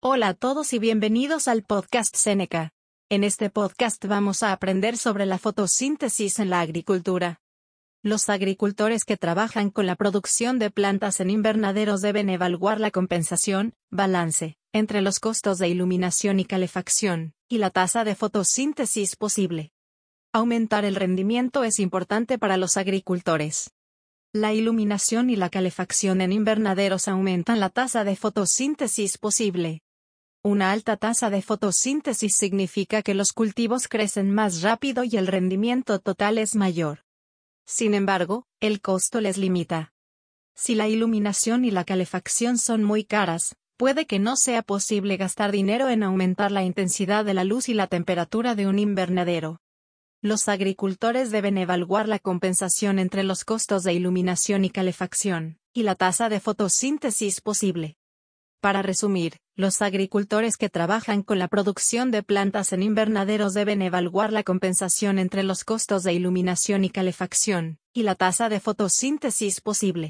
Hola a todos y bienvenidos al podcast Seneca. En este podcast vamos a aprender sobre la fotosíntesis en la agricultura. Los agricultores que trabajan con la producción de plantas en invernaderos deben evaluar la compensación, balance, entre los costos de iluminación y calefacción, y la tasa de fotosíntesis posible. Aumentar el rendimiento es importante para los agricultores. La iluminación y la calefacción en invernaderos aumentan la tasa de fotosíntesis posible. Una alta tasa de fotosíntesis significa que los cultivos crecen más rápido y el rendimiento total es mayor. Sin embargo, el costo les limita. Si la iluminación y la calefacción son muy caras, puede que no sea posible gastar dinero en aumentar la intensidad de la luz y la temperatura de un invernadero. Los agricultores deben evaluar la compensación entre los costos de iluminación y calefacción, y la tasa de fotosíntesis posible. Para resumir, los agricultores que trabajan con la producción de plantas en invernaderos deben evaluar la compensación entre los costos de iluminación y calefacción, y la tasa de fotosíntesis posible.